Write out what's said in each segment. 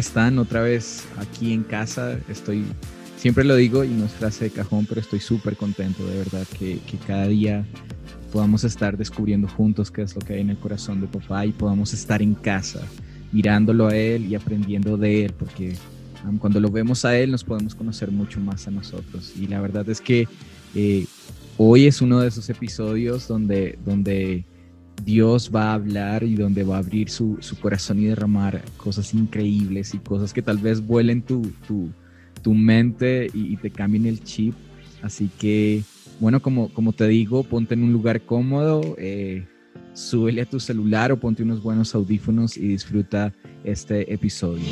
están otra vez aquí en casa? Estoy, siempre lo digo y no es frase de cajón, pero estoy súper contento de verdad que, cada día podamos estar descubriendo juntos qué es lo que hay en el corazón de papá y podamos estar en casa mirándolo a él y aprendiendo de él, porque cuando lo vemos a él nos podemos conocer mucho más a nosotros. Y la verdad es que eh, hoy es uno de esos episodios donde, donde Dios va a hablar y donde va a abrir su, corazón y derramar cosas increíbles y cosas que tal vez vuelen tu, tu, mente y, te cambien el chip. Así que, bueno, como, como te digo, ponte en un lugar cómodo, eh, súbele a tu celular o ponte unos buenos audífonos y disfruta este episodio.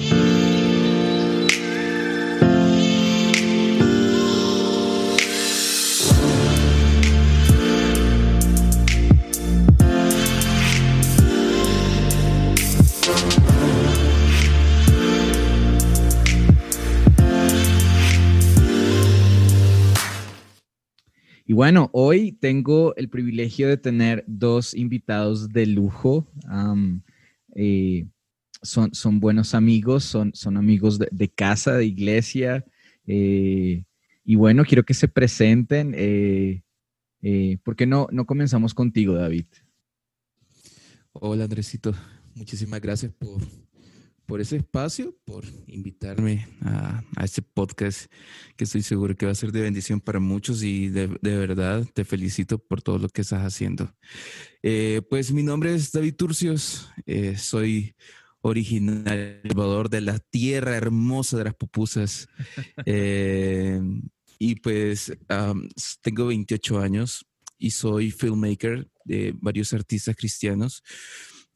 Bueno, hoy tengo el privilegio de tener dos invitados de lujo. Eh, son, son, buenos amigos, son, son amigos de, casa, de iglesia. Eh, y bueno, quiero que se presenten. Eh, ¿Por qué no, no comenzamos contigo, David? Hola, Andresito. Muchísimas gracias por, por ese espacio, por invitarme a, este podcast que estoy seguro que va a ser de bendición para muchos y de, verdad te felicito por todo lo que estás haciendo. Eh, pues mi nombre es David Turcios, eh, soy original de la tierra hermosa de las pupusas eh, y pues tengo 28 años y soy filmmaker de varios artistas cristianos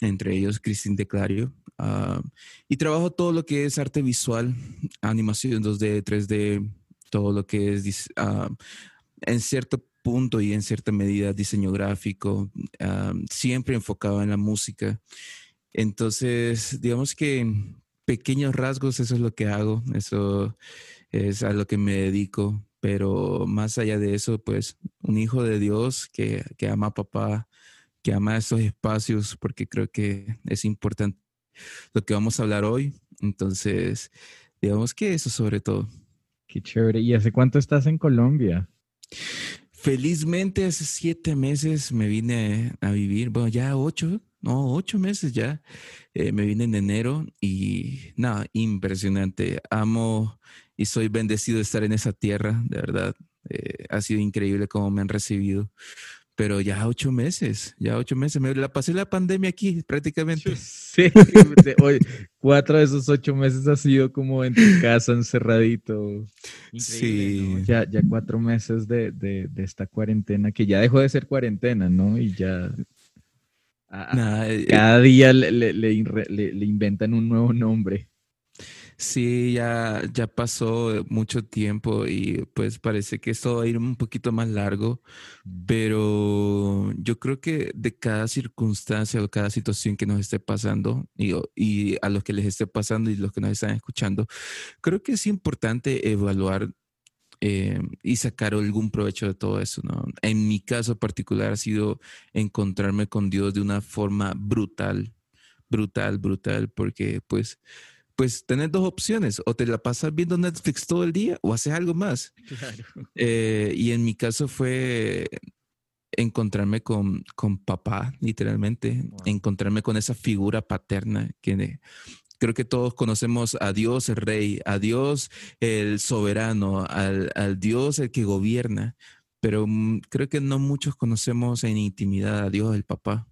entre ellos Cristín Declario. Ah, y trabajo todo lo que es arte visual, animación 2D, 3D, todo lo que es uh, en cierto punto y en cierta medida diseño gráfico, ah, siempre enfocado en la música. Entonces, digamos que pequeños rasgos eso es lo que hago, eso es a lo que me dedico, pero más allá de eso, pues un hijo de Dios que, que ama a papá, que ama esos espacios porque creo que es importante lo que vamos a hablar hoy. Entonces, digamos que eso sobre todo. Qué chévere. ¿Y hace cuánto estás en Colombia? Felizmente hace siete meses me vine a vivir, bueno, ya ocho, no, ocho meses ya. Eh, me vine en enero y nada, impresionante. Amo y soy bendecido de estar en esa tierra, de verdad. Eh, ha sido increíble cómo me han recibido pero ya ocho meses, ya ocho meses. Me la pasé la pandemia aquí prácticamente. Sí, hoy, cuatro de esos ocho meses ha sido como en tu casa, encerradito. sí. Ya, ya cuatro meses de, de, de, esta cuarentena, que ya dejó de ser cuarentena, ¿no? Y ya... Eh, cada día le, le, le inventan un nuevo nombre. Sí, ya, ya pasó mucho tiempo y pues parece que esto va a ir un poquito más largo, pero yo creo que de cada circunstancia o cada situación que nos esté pasando y, y a los que les esté pasando y los que nos están escuchando, creo que es importante evaluar eh, y sacar algún provecho de todo eso, ¿no? En mi caso particular ha sido encontrarme con Dios de una forma brutal, brutal, brutal, porque pues pues tenés dos opciones, o te la pasas viendo Netflix todo el día o haces algo más. Eh, y en mi caso fue encontrarme con, con papá, literalmente, encontrarme con esa figura paterna que creo que todos conocemos a Dios el rey, a Dios el soberano, al, al Dios el que gobierna, pero mm, creo que no muchos conocemos en intimidad a Dios el papá.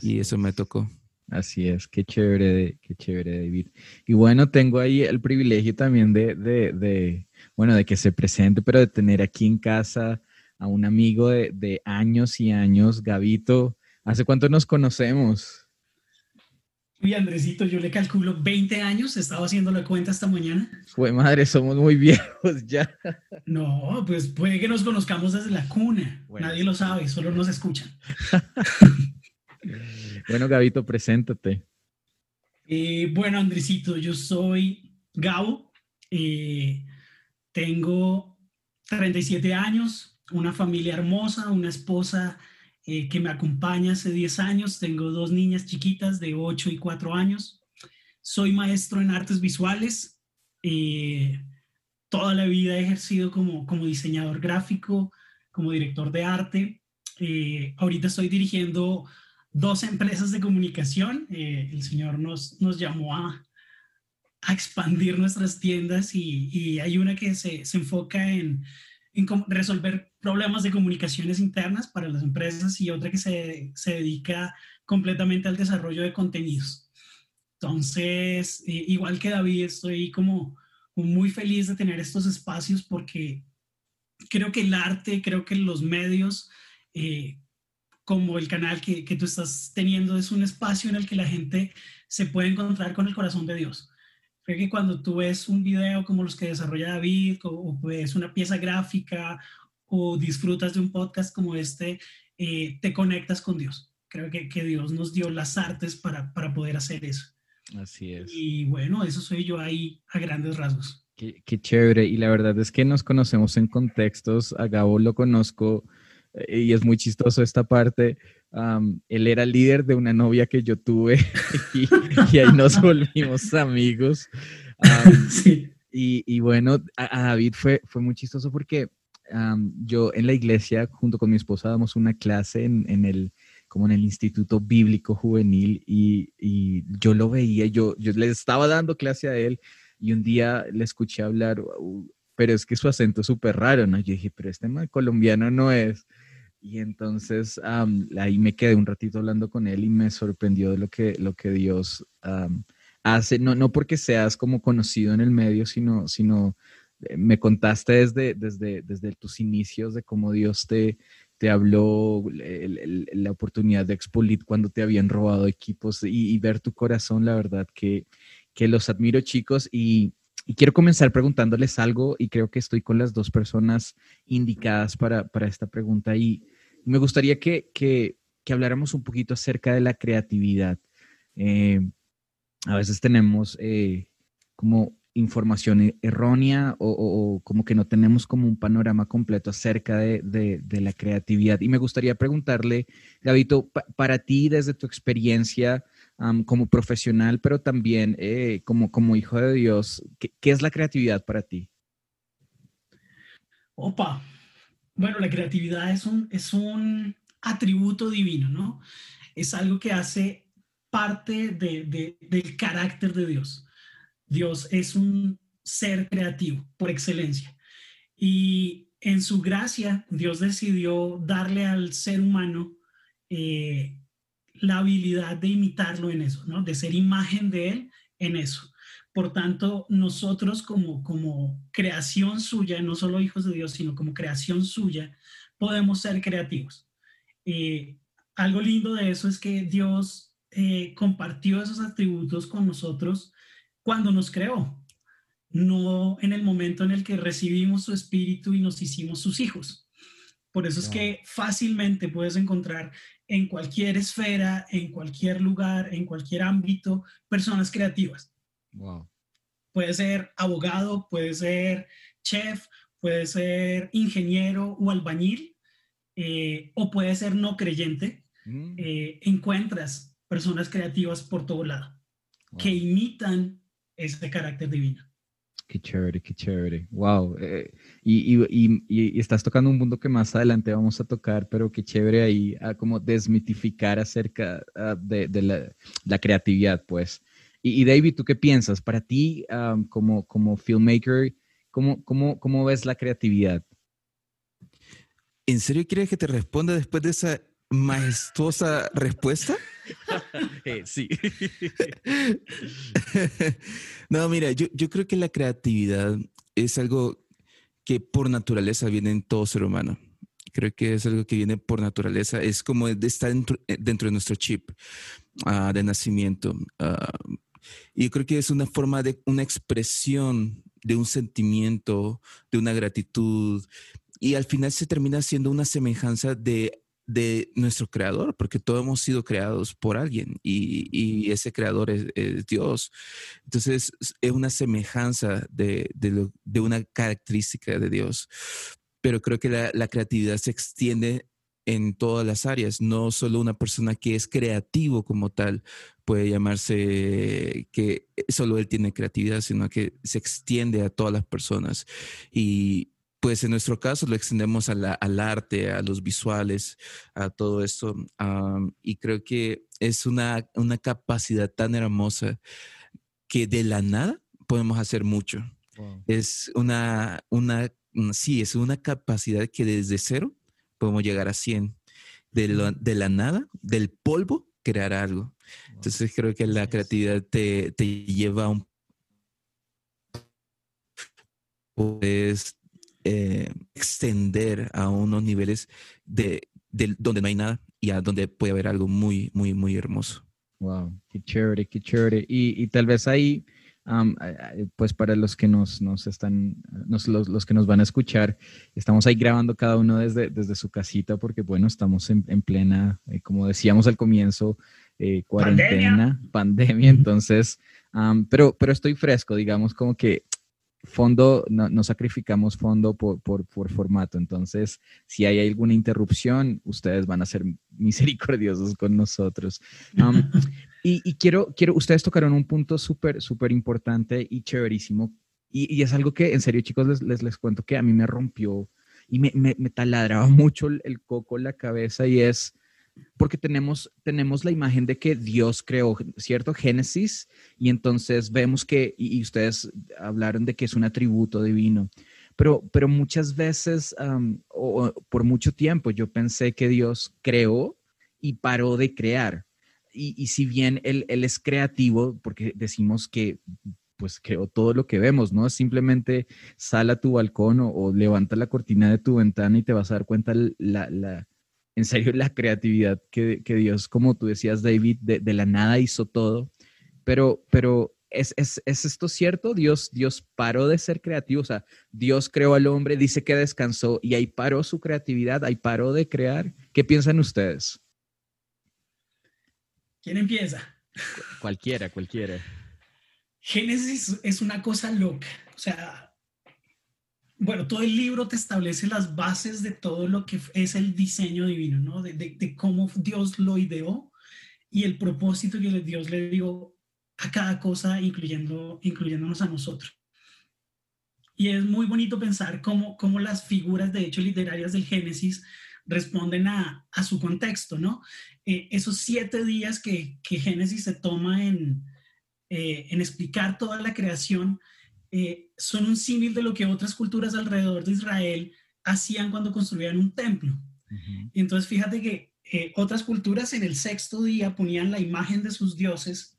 y eso me tocó. Así es, qué chévere, qué chévere, David. Y bueno, tengo ahí el privilegio también de, de, de, bueno, de que se presente, pero de tener aquí en casa a un amigo de, de años y años, Gabito. ¿Hace cuánto nos conocemos? Uy, Andresito, yo le calculo 20 años, estaba haciendo la cuenta esta mañana. Fue madre, somos muy viejos ya. No, pues puede que nos conozcamos desde la cuna. Nadie lo sabe, solo nos escuchan. Bueno, Gabito, preséntate. Eh, bueno, Andresito, yo soy Gabo. Eh, tengo 37 años, una familia hermosa, una esposa eh, que me acompaña hace 10 años. Tengo dos niñas chiquitas de 8 y 4 años. soy maestro en artes visuales. Eh, toda la vida he ejercido como, como diseñador gráfico, como director de arte. Ahorita estoy dirigiendo dos empresas de comunicación. Eh, el señor nos, nos llamó a, a expandir nuestras tiendas y, y hay una que se, se enfoca en, en, resolver problemas de comunicaciones internas para las empresas y otra que se, se dedica completamente al desarrollo de contenidos. Entonces, eh, igual que David, estoy como muy feliz de tener estos espacios porque creo que el arte, creo que los medios, eh, como el canal que, que, tú estás teniendo, es un espacio en el que la gente se puede encontrar con el corazón de Dios. Creo que cuando tú ves un video como los que desarrolla David, o, ves una pieza gráfica, o disfrutas de un podcast como este, eh, te conectas con Dios. Creo que, que, Dios nos dio las artes para, para poder hacer eso. Así es. Y bueno, eso soy yo ahí a grandes rasgos. Qué, qué, chévere. Y la verdad es que nos conocemos en contextos. A Gabo lo conozco y es muy chistoso esta parte. Um, él era líder de una novia que yo tuve y, y ahí nos volvimos amigos. Um, sí. y, y, bueno, a, a, David fue, fue muy chistoso porque um, yo en la iglesia, junto con mi esposa, damos una clase en, en el como en el Instituto Bíblico Juvenil y, y, yo lo veía, yo, yo le estaba dando clase a él y un día le escuché hablar, pero es que su acento es súper raro, ¿no? Yo dije, pero este mal colombiano no es. Y entonces um, ahí me quedé un ratito hablando con él y me sorprendió de lo que, lo que Dios hace, no, no porque seas como conocido en el medio, sino, sino eh, me contaste desde, desde, desde tus inicios de cómo Dios te, te habló la oportunidad de Expolit cuando te habían robado equipos y, y, ver tu corazón, la verdad que, que los admiro chicos y, y, quiero comenzar preguntándoles algo y creo que estoy con las dos personas indicadas para, para esta pregunta y me gustaría que, que, que, habláramos un poquito acerca de la creatividad. Eh, a veces tenemos eh, como información e-, errónea o, como que no tenemos como un panorama completo acerca de, de, la creatividad. Y me gustaría preguntarle, Gabito, pa, para ti desde tu experiencia como profesional, pero también eh, como, como hijo de Dios, ¿qué, ¿qué, es la creatividad para ti? Opa, bueno, la creatividad es un, es un atributo divino, ¿no? Es algo que hace parte de, de, del carácter de Dios. Dios es un ser creativo por excelencia. Y en su gracia, Dios decidió darle al ser humano eh, la habilidad de imitarlo en eso, ¿no? De ser imagen de él en eso. Por tanto, nosotros como, como creación suya, no solo hijos de Dios, sino como creación suya, podemos ser creativos. Eh, algo lindo de eso es que Dios eh, compartió esos atributos con nosotros cuando nos creó, no en el momento en el que recibimos su espíritu y nos hicimos sus hijos. Por eso es que fácilmente puedes encontrar en cualquier esfera, en cualquier lugar, en cualquier ámbito, personas creativas. Wow. Puede ser abogado, puede ser chef, puede ser ingeniero o albañil, eh, o puede ser no creyente. Mm. Eh, encuentras personas creativas por todo lado wow. que imitan ese carácter divino. Qué chévere, qué chévere. Wow. Eh, y, y, y, estás tocando un mundo que más adelante vamos a tocar, pero qué chévere ahí a como desmitificar acerca uh, de, de la, la, creatividad, pues. Y, David, ¿tú qué piensas? Para ti, um, como, como filmmaker, ¿cómo, cómo, ¿cómo ves la creatividad? ¿En serio quieres que te responda después de esa majestuosa respuesta? eh, sí. no, mira, yo, yo creo que la creatividad es algo que por naturaleza viene en todo ser humano. Creo que es algo que viene por naturaleza. Es como estar dentro, dentro de nuestro chip uh, de nacimiento. Uh, y yo creo que es una forma de una expresión de un sentimiento, de una gratitud. Y al final se termina siendo una semejanza de de nuestro creador, porque todos hemos sido creados por alguien y, y ese creador es, Dios. Entonces es una semejanza de, de, una característica de Dios. Pero creo que la creatividad se extiende en todas las áreas, no solo una persona que es creativo como tal puede llamarse que solo él tiene creatividad, sino que se extiende a todas las personas. Y pues en nuestro caso lo extendemos al arte, a los visuales, a todo esto. y creo que es una, una capacidad tan hermosa que de la nada podemos hacer mucho. Es una, una, sí, es una capacidad que desde cero podemos llegar a 100. De, de la nada, del polvo, crear algo. Entonces creo que la creatividad te, te lleva a un... Puedes eh, extender a unos niveles de, donde no hay nada y a donde puede haber algo muy, muy, muy hermoso. Wow, qué chévere, qué chévere. Y, y tal vez ahí, pues para los que nos, nos están, los, los, que nos van a escuchar, estamos ahí grabando cada uno desde, desde su casita porque, bueno, estamos en, en plena, eh, como decíamos al comienzo, eh, cuarentena, pandemia, entonces, pero, pero estoy fresco, digamos, como que fondo, no, sacrificamos fondo por, por, por, formato. Entonces, si hay alguna interrupción, ustedes van a ser misericordiosos con nosotros. y, quiero, quiero, ustedes tocaron un punto súper, súper importante y chéverísimo. Y, es algo que, en serio, chicos, les, les, les, cuento que a mí me rompió y me, me, taladraba mucho el, el coco la cabeza y es porque tenemos, tenemos la imagen de que Dios creó, ¿cierto? Génesis, y entonces vemos que, y, ustedes hablaron de que es un atributo divino, pero, pero muchas veces, o, por mucho tiempo, yo pensé que Dios creó y paró de crear. Y, si bien él, él, es creativo, porque decimos que pues creó todo lo que vemos, ¿no? Simplemente sal a tu balcón o, levanta la cortina de tu ventana y te vas a dar cuenta la, la en serio la creatividad que, Dios, como tú decías, David, de, la nada hizo todo. Pero, pero ¿es, esto cierto? Dios, Dios paró de ser creativo, o sea, Dios creó al hombre, dice que descansó y ahí paró su creatividad, ahí paró de crear. ¿Qué piensan ustedes? ¿Quién empieza? Cualquiera, cualquiera. Génesis es una cosa loca, o sea, bueno, todo el libro te establece las bases de todo lo que es el diseño divino, ¿no? De, cómo Dios lo ideó y el propósito que Dios le dio a cada cosa, incluyendo, incluyéndonos a nosotros. Y es muy bonito pensar cómo, cómo las figuras, de hecho, literarias del Génesis responden a, su contexto, ¿no? Eh, esos siete días que, Génesis se toma en, eh, en explicar toda la creación, eh, son un símil de lo que otras culturas alrededor de Israel hacían cuando construían un templo. entonces fíjate que otras culturas en el sexto día ponían la imagen de sus dioses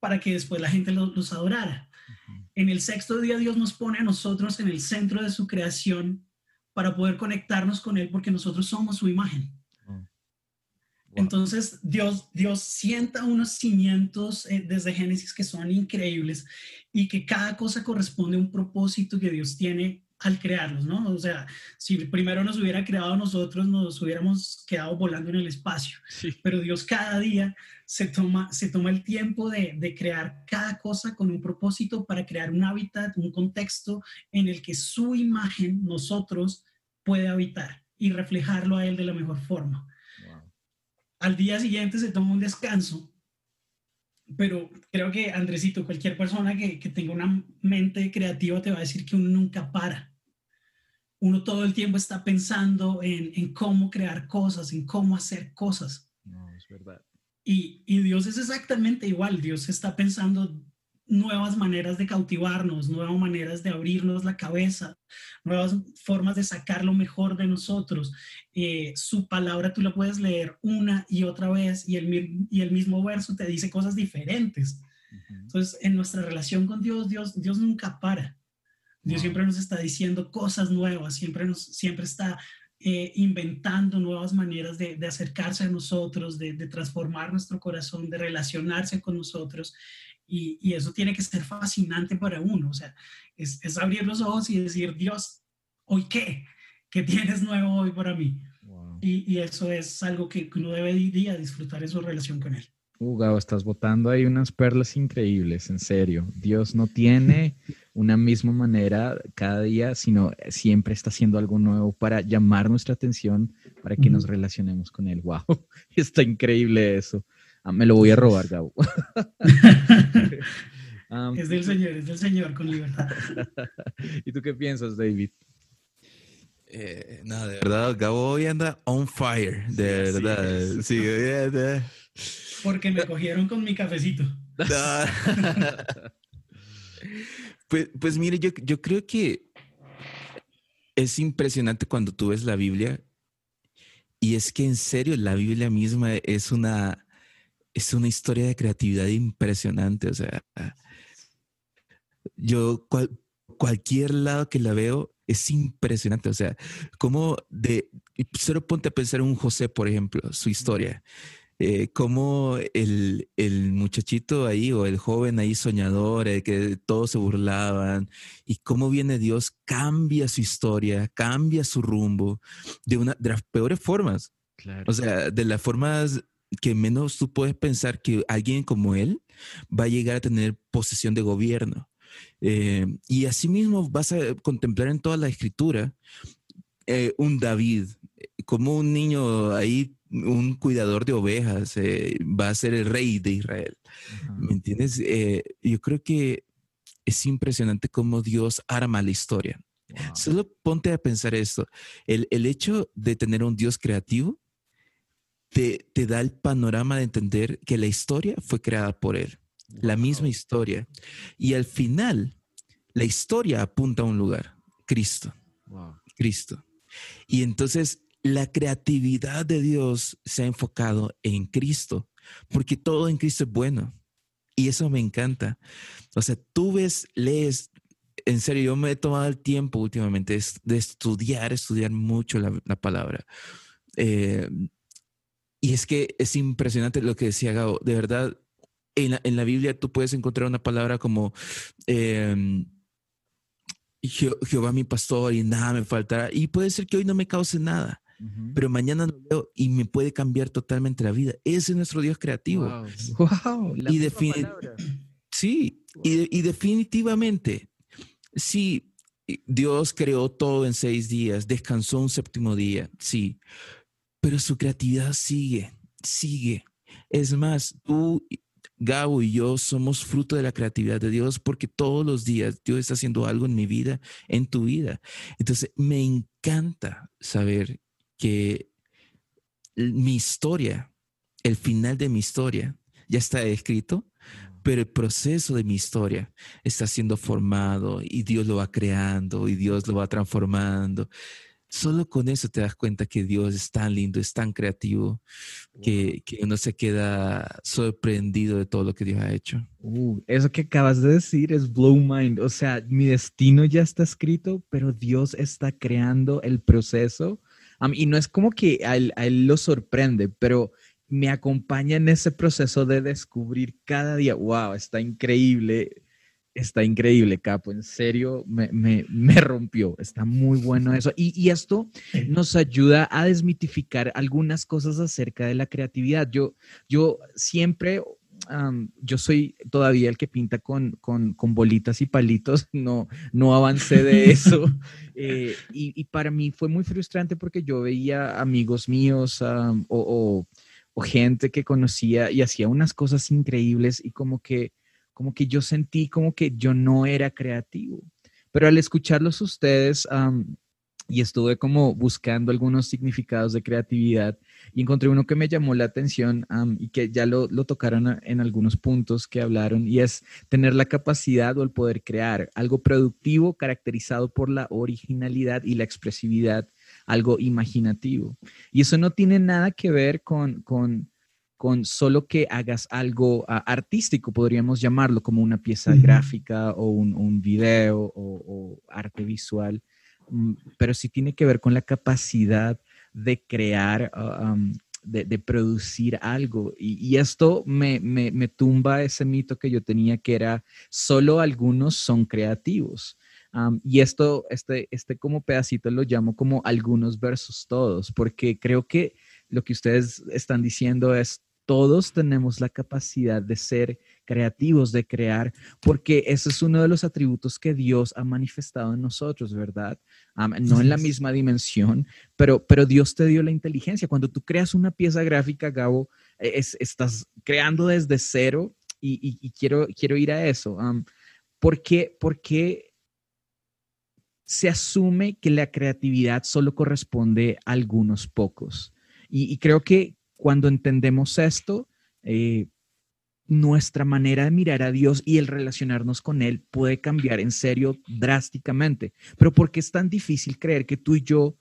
para que después la gente los, adorara. En el sexto día Dios nos pone a nosotros en el centro de su creación para poder conectarnos con Él porque nosotros somos su imagen. Entonces Dios, Dios sienta unos cimientos desde Génesis que son increíbles y que cada cosa corresponde a un propósito que Dios tiene al crearlos, ¿no? O sea, si primero nos hubiera creado nosotros, nos hubiéramos quedado volando en el espacio. Pero Dios cada día se toma, se toma el tiempo de, de, crear cada cosa con un propósito para crear un hábitat, un contexto en el que su imagen, nosotros, puede habitar y reflejarlo a Él de la mejor forma. Al día siguiente se toma un descanso pero creo que Andresito, cualquier persona que, que, tenga una mente creativa te va a decir que uno nunca para. Uno todo el tiempo está pensando en, en cómo crear cosas, en cómo hacer cosas. No, es verdad. Y, y Dios es exactamente igual. Dios está pensando nuevas maneras de cautivarnos, nuevas maneras de abrirnos la cabeza, nuevas formas de sacar lo mejor de nosotros. Eh, su palabra tú la puedes leer una y otra vez y el, y el mismo verso te dice cosas diferentes. Entonces, en nuestra relación con Dios, Dios, Dios nunca para. Dios siempre nos está diciendo cosas nuevas, siempre, nos, siempre está eh, inventando nuevas maneras de, de, acercarse a nosotros, de, de transformar nuestro corazón, de relacionarse con nosotros. Y, eso tiene que ser fascinante para uno. O sea, es, abrir los ojos y decir, Dios, ¿hoy qué? ¿Qué tienes nuevo hoy para mí? Y, eso es algo que uno debe día disfrutar en su relación con Él. Uh, estás botando ahí unas perlas increíbles, en serio. Dios no tiene una misma manera cada día, sino siempre está haciendo algo nuevo para llamar nuestra atención, para que nos relacionemos con Él. ¡Wow! Está increíble eso. Ah, me lo voy a robar, Gabo. es del Señor, es del Señor con libertad. ¿Y tú qué piensas, David? Eh, no, de verdad, Gabo hoy anda on fire, de verdad. Sí, Porque me cogieron con mi cafecito. pues, pues mire, yo, yo creo que es impresionante cuando tú ves la Biblia y es que en serio la Biblia misma es una, es una historia de creatividad impresionante. O sea, yo cualquier lado que la veo es impresionante. O sea, como de, solo ponte a pensar en un José, por ejemplo, su historia. Eh, como el, el, muchachito ahí o el joven ahí soñador, el que todos se burlaban, y cómo viene Dios, cambia su historia, cambia su rumbo de una de las peores formas. O sea, de las formas que menos tú puedes pensar que alguien como él va a llegar a tener posesión de gobierno. Eh, y asimismo vas a contemplar en toda la escritura eh, un David, como un niño ahí, un cuidador de ovejas, eh, va a ser el rey de Israel. ¿Me entiendes? yo creo que es impresionante cómo Dios arma la historia. Solo ponte a pensar esto. El, el, hecho de tener un Dios creativo te, te da el panorama de entender que la historia fue creada por Él la misma historia. Y al final, la historia apunta a un lugar, Cristo. Cristo. Y entonces la creatividad de Dios se ha enfocado en Cristo, porque todo en Cristo es bueno. Y eso me encanta. O sea, tú ves, lees, en serio, yo me he tomado el tiempo últimamente de, estudiar, estudiar mucho la, palabra. Eh, y es que es impresionante lo que decía Gabo. De verdad, en la, Biblia tú puedes encontrar una palabra como em, Jehová mi pastor y nada me faltará. Y puede ser que hoy no me cause nada, pero mañana lo veo y me puede cambiar totalmente la vida. Ese es nuestro Dios creativo. Wow, y sí, y, y definitivamente, sí, Dios creó todo en seis días, descansó un séptimo día, sí, pero su creatividad sigue, sigue. Es más, tú Gabo y yo somos fruto de la creatividad de Dios porque todos los días Dios está haciendo algo en mi vida, en tu vida. Entonces, me encanta saber que mi historia, el final de mi historia, ya está escrito, pero el proceso de mi historia está siendo formado y Dios lo va creando y Dios lo va transformando. Solo con eso te das cuenta que Dios es tan lindo, es tan creativo, que, uno se queda sorprendido de todo lo que Dios ha hecho. Uh, eso que acabas de decir es blow mind. O sea, mi destino ya está escrito, pero Dios está creando el proceso. y no es como que a él, a él lo sorprende, pero me acompaña en ese proceso de descubrir cada día, wow, está increíble Está increíble, Capo. En serio, me, rompió. Está muy bueno eso. Y, esto nos ayuda a desmitificar algunas cosas acerca de la creatividad. Yo, yo siempre, yo soy todavía el que pinta con, con, bolitas y palitos. No, no avancé de eso. Eh, y, para mí fue muy frustrante porque yo veía amigos míos o gente que conocía y hacía unas cosas increíbles y como que como que yo sentí como que yo no era creativo. Pero al escucharlos ustedes y estuve como buscando algunos significados de creatividad y encontré uno que me llamó la atención y que ya lo, lo tocaron en algunos puntos que hablaron y es tener la capacidad o el poder crear algo productivo caracterizado por la originalidad y la expresividad, algo imaginativo. Y eso no tiene nada que ver con, con con solo que hagas algo ah, artístico, podríamos llamarlo como una pieza gráfica o un, video o, arte visual, mm, pero sí tiene que ver con la capacidad de crear, ah, de, producir algo. Y, esto me, tumba ese mito que yo tenía que era solo algunos son creativos. y esto, este, este como pedacito lo llamo como algunos versus todos, porque creo que lo que ustedes están diciendo es todos tenemos la capacidad de ser creativos, de crear, porque ese es uno de los atributos que Dios ha manifestado en nosotros, ¿verdad? no en la misma dimensión, pero, pero Dios te dio la inteligencia. Cuando tú creas una pieza gráfica, Gabo, e, estás creando desde cero y, quiero, quiero ir a eso. ¿Por qué? Porque se asume que la creatividad solo corresponde a algunos pocos. Y, creo que cuando entendemos esto, eh, nuestra manera de mirar a Dios y el relacionarnos con Él puede cambiar en serio drásticamente. Pero ¿por qué es tan difícil creer que tú y yo,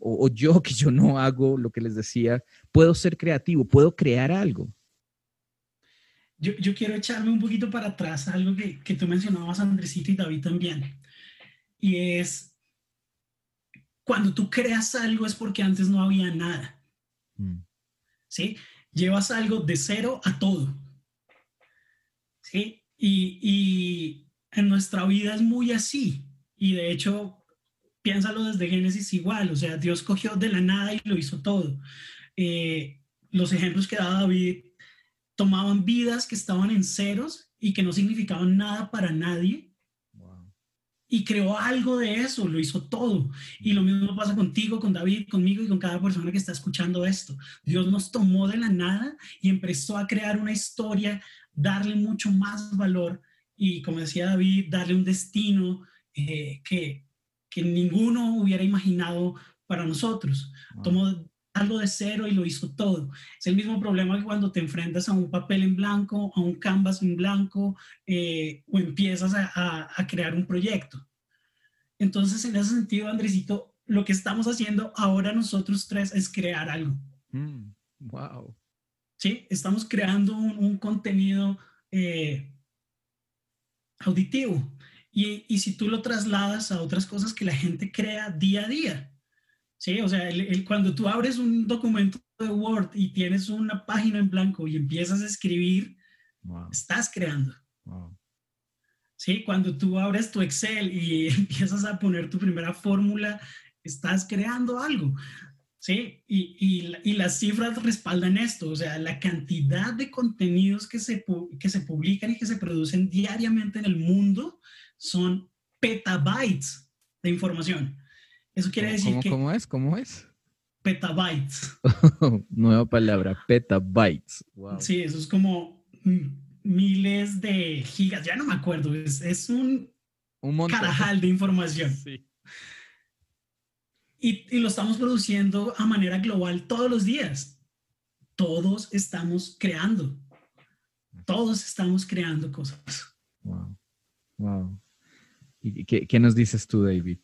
o, yo que yo no hago lo que les decía, puedo ser creativo, puedo crear algo? Yo, quiero echarme un poquito para atrás algo que, que tú mencionabas, Andresito y David también. Y es, cuando tú creas algo es porque antes no había nada. Mm. ¿Sí? Llevas algo de cero a todo. ¿Sí? Y, y en nuestra vida es muy así. Y de hecho, piénsalo desde Génesis igual. O sea, Dios cogió de la nada y lo hizo todo. Eh, los ejemplos que daba David tomaban vidas que estaban en ceros y que no significaban nada para nadie y creó algo de eso, lo hizo todo. Y lo mismo pasa contigo, con David, conmigo y con cada persona que está escuchando esto. Dios nos tomó de la nada y empezó a crear una historia, darle mucho más valor y, como decía David, darle un destino eh, que, que ninguno hubiera imaginado para nosotros. Tomó algo de cero y lo hizo todo. Es el mismo problema que cuando te enfrentas a un papel en blanco, a un canvas en blanco, eh, o empiezas a, crear un proyecto. Entonces, en ese sentido, Andresito, lo que estamos haciendo ahora nosotros tres es crear algo. Mm, wow. Sí, estamos creando un, contenido eh, auditivo. Y, y si tú lo trasladas a otras cosas que la gente crea día a día, Sí, o sea, el, cuando tú abres un documento de Word y tienes una página en blanco y empiezas a escribir, estás creando. Sí, cuando tú abres tu Excel y empiezas a poner tu primera fórmula, estás creando algo. Sí, y, y, y, las cifras respaldan esto, o sea, la cantidad de contenidos que se, que se publican y que se producen diariamente en el mundo son petabytes de información. Eso quiere decir ¿Cómo, que... ¿Cómo es? ¿Cómo es? Petabytes. Nueva palabra, petabytes. Sí, eso es como miles de gigas, ya no me acuerdo, es, un, un carajal de información. Sí. Y, y, lo estamos produciendo a manera global todos los días. Todos estamos creando. Todos estamos creando cosas. Wow. Wow. ¿Y qué, qué nos dices tú, David?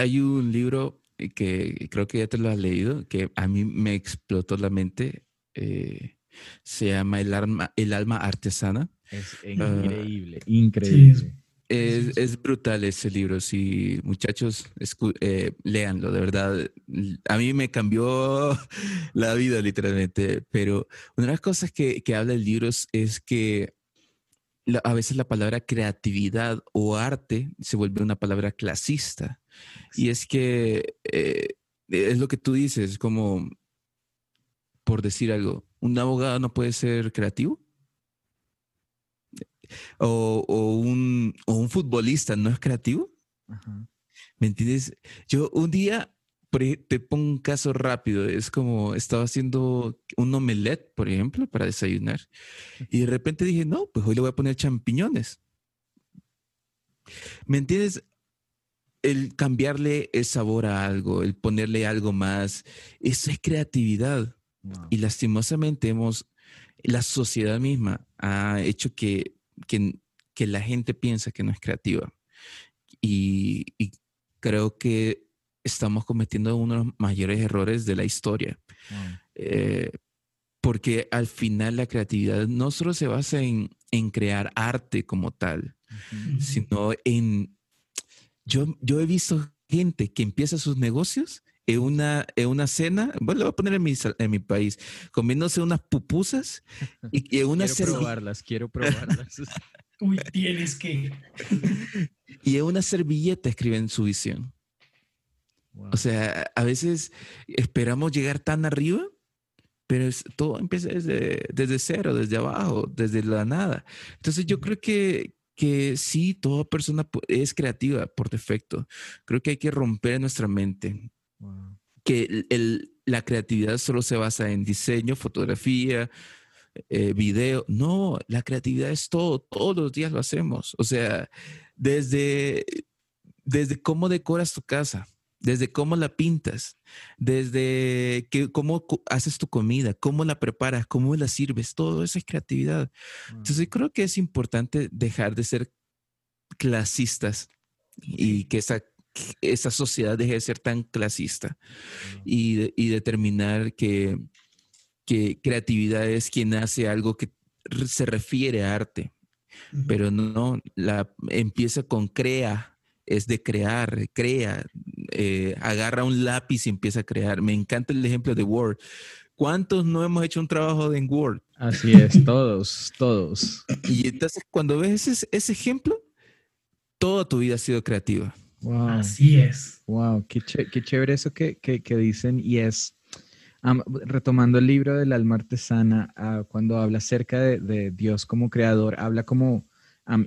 Hay un libro que creo que ya te lo has leído, que a mí me explotó la mente. Eh, se llama El, alma, el alma artesana. Es ah, increíble, increíble. es, brutal ese libro, sí, muchachos, eh, léanlo, de verdad. A mí me cambió la vida literalmente, pero una de las cosas que, que habla el libro es que a veces la palabra creatividad o arte se vuelve una palabra clasista. Y es que eh, es lo que tú dices, como, por decir algo, un abogado no puede ser creativo. O, un, futbolista no es creativo. ¿Me entiendes? Yo un día te pongo un caso rápido. Es como estaba haciendo un omelette, por ejemplo, para desayunar. Y de repente dije, no, pues hoy le voy a poner champiñones. ¿Me entiendes? El cambiarle el sabor a algo, el ponerle algo más, eso es creatividad. Y lastimosamente hemos, la sociedad misma ha hecho que, que, la gente piensa que no es creativa. y creo que estamos cometiendo uno de los mayores errores de la historia. Eh, porque al final la creatividad no solo se basa en, en crear arte como tal, sino en... Yo, yo he visto gente que empieza sus negocios en una, en una cena, bueno, lo voy a poner en mi, en mi país, comiéndose unas pupusas y, en una Quiero probarlas, quiero probarlas. Uy, tienes que. y en una servilleta escriben su visión. O sea, a veces esperamos llegar tan arriba pero todo empieza desde, desde cero, desde abajo, desde la nada. Entonces yo creo que, que sí, toda persona es creativa por defecto. Creo que hay que romper nuestra mente. Que el, la creatividad solo se basa en diseño, fotografía, eh, video. No, la creatividad es todo, todos los días lo hacemos. O sea, desde, desde cómo decoras tu casa, desde cómo la pintas, desde que, cómo haces tu comida, cómo la preparas, cómo la sirves, todo eso es creatividad. Entonces creo que es importante dejar de ser clasistas y que esa, esa sociedad deje de ser tan clasista y, y determinar que, que creatividad es quien hace algo que se refiere a arte, pero no, la, empieza con crea, es de crear, crea, eh, agarra un lápiz y empieza a crear. Me encanta el ejemplo de Word. ¿Cuántos no hemos hecho un trabajo en Word? Así es, todos, todos. Y entonces cuando ves ese, ese ejemplo, toda tu vida ha sido creativa. Wow. Así es. Wow, qué, qué chévere eso que, que, que, dicen y es, retomando el libro del alma artesana, uh, cuando habla acerca de, de, Dios como creador, habla como,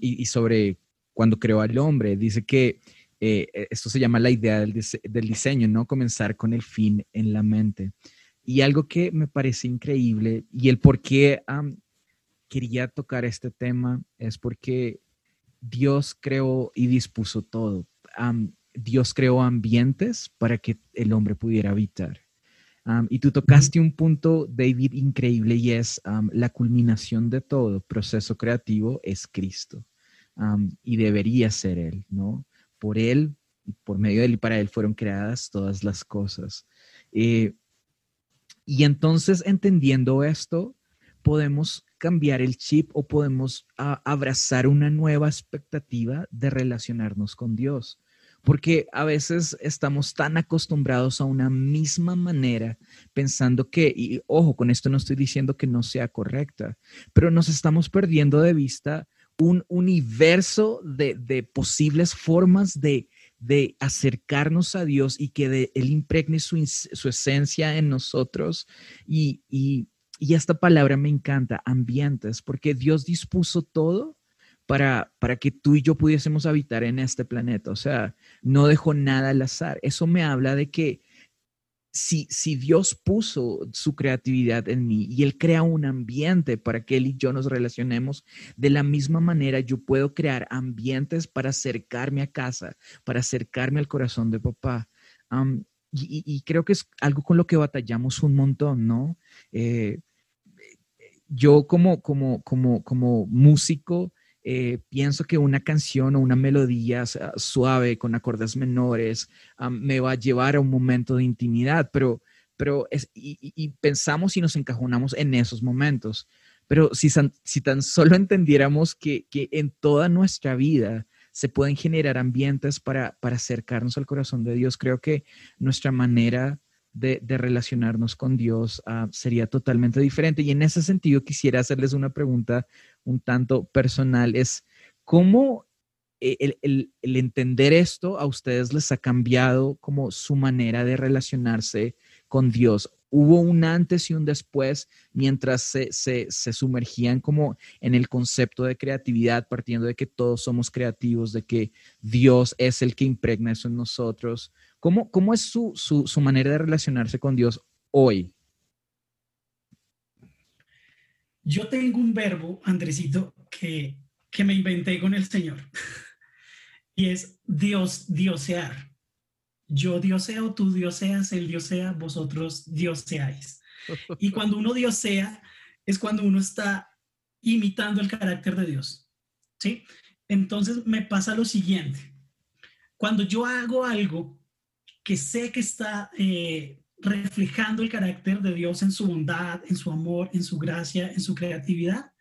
y, y, sobre cuando creó al hombre, dice que eh, e, esto se llama la idea del, del, diseño, ¿no? Comenzar con el fin en la mente. Y algo que me parece increíble y el por qué quería tocar este tema es porque Dios creó y dispuso todo. Dios creó ambientes para que el hombre pudiera habitar. y tú tocaste un punto, David, increíble y es la culminación de todo proceso creativo es Cristo. y debería ser Él, ¿no? Por Él, por medio de Él y para Él fueron creadas todas las cosas. Eh, y entonces, entendiendo esto, podemos cambiar el chip o podemos abrazar una nueva expectativa de relacionarnos con Dios. Porque a veces estamos tan acostumbrados a una misma manera, pensando que, y ojo, con esto no estoy diciendo que no sea correcta, pero nos estamos perdiendo de vista un universo de, posibles formas de, acercarnos a Dios y que Él impregne su, esencia en nosotros. Y, y, esta palabra me encanta, ambientes, porque Dios dispuso todo para, para que tú y yo pudiésemos habitar en este planeta. O sea, no dejó nada al azar. Eso me habla de que si, si Dios puso su creatividad en mí y Él crea un ambiente para que Él y yo nos relacionemos, de la misma manera yo puedo crear ambientes para acercarme a casa, para acercarme al corazón de papá. y, creo que es algo con lo que batallamos un montón, ¿no? Eh, yo como, como, como, como músico, eh, pienso que una canción o una melodía suave con acordes menores me va a llevar a un momento de intimidad, pero, pero es, y, pensamos y nos encajonamos en esos momentos. Pero si, si tan solo entendiéramos que, que, en toda nuestra vida se pueden generar ambientes para, para acercarnos al corazón de Dios, creo que nuestra manera de, de, relacionarnos con Dios uh, sería totalmente diferente. Y en ese sentido quisiera hacerles una pregunta un tanto personal, es cómo e, el, entender esto a ustedes les ha cambiado como su manera de relacionarse con Dios. Hubo un antes y un después mientras se, se, sumergían como en el concepto de creatividad, partiendo de que todos somos creativos, de que Dios es el que impregna eso en nosotros. ¿Cómo, cómo es su, su manera de relacionarse con Dios hoy? Yo tengo un verbo, Andresito, que, que me inventé con el Señor. y es Dios, diosear. Yo dioseo, tú dioseas, él diosea, vosotros dioseáis. Y cuando uno diosea, es cuando uno está imitando el carácter de Dios. ¿Sí? Entonces me pasa lo siguiente. Cuando yo hago algo que sé que está eh, reflejando el carácter de Dios en su bondad, en su amor, en su gracia, en su creatividad,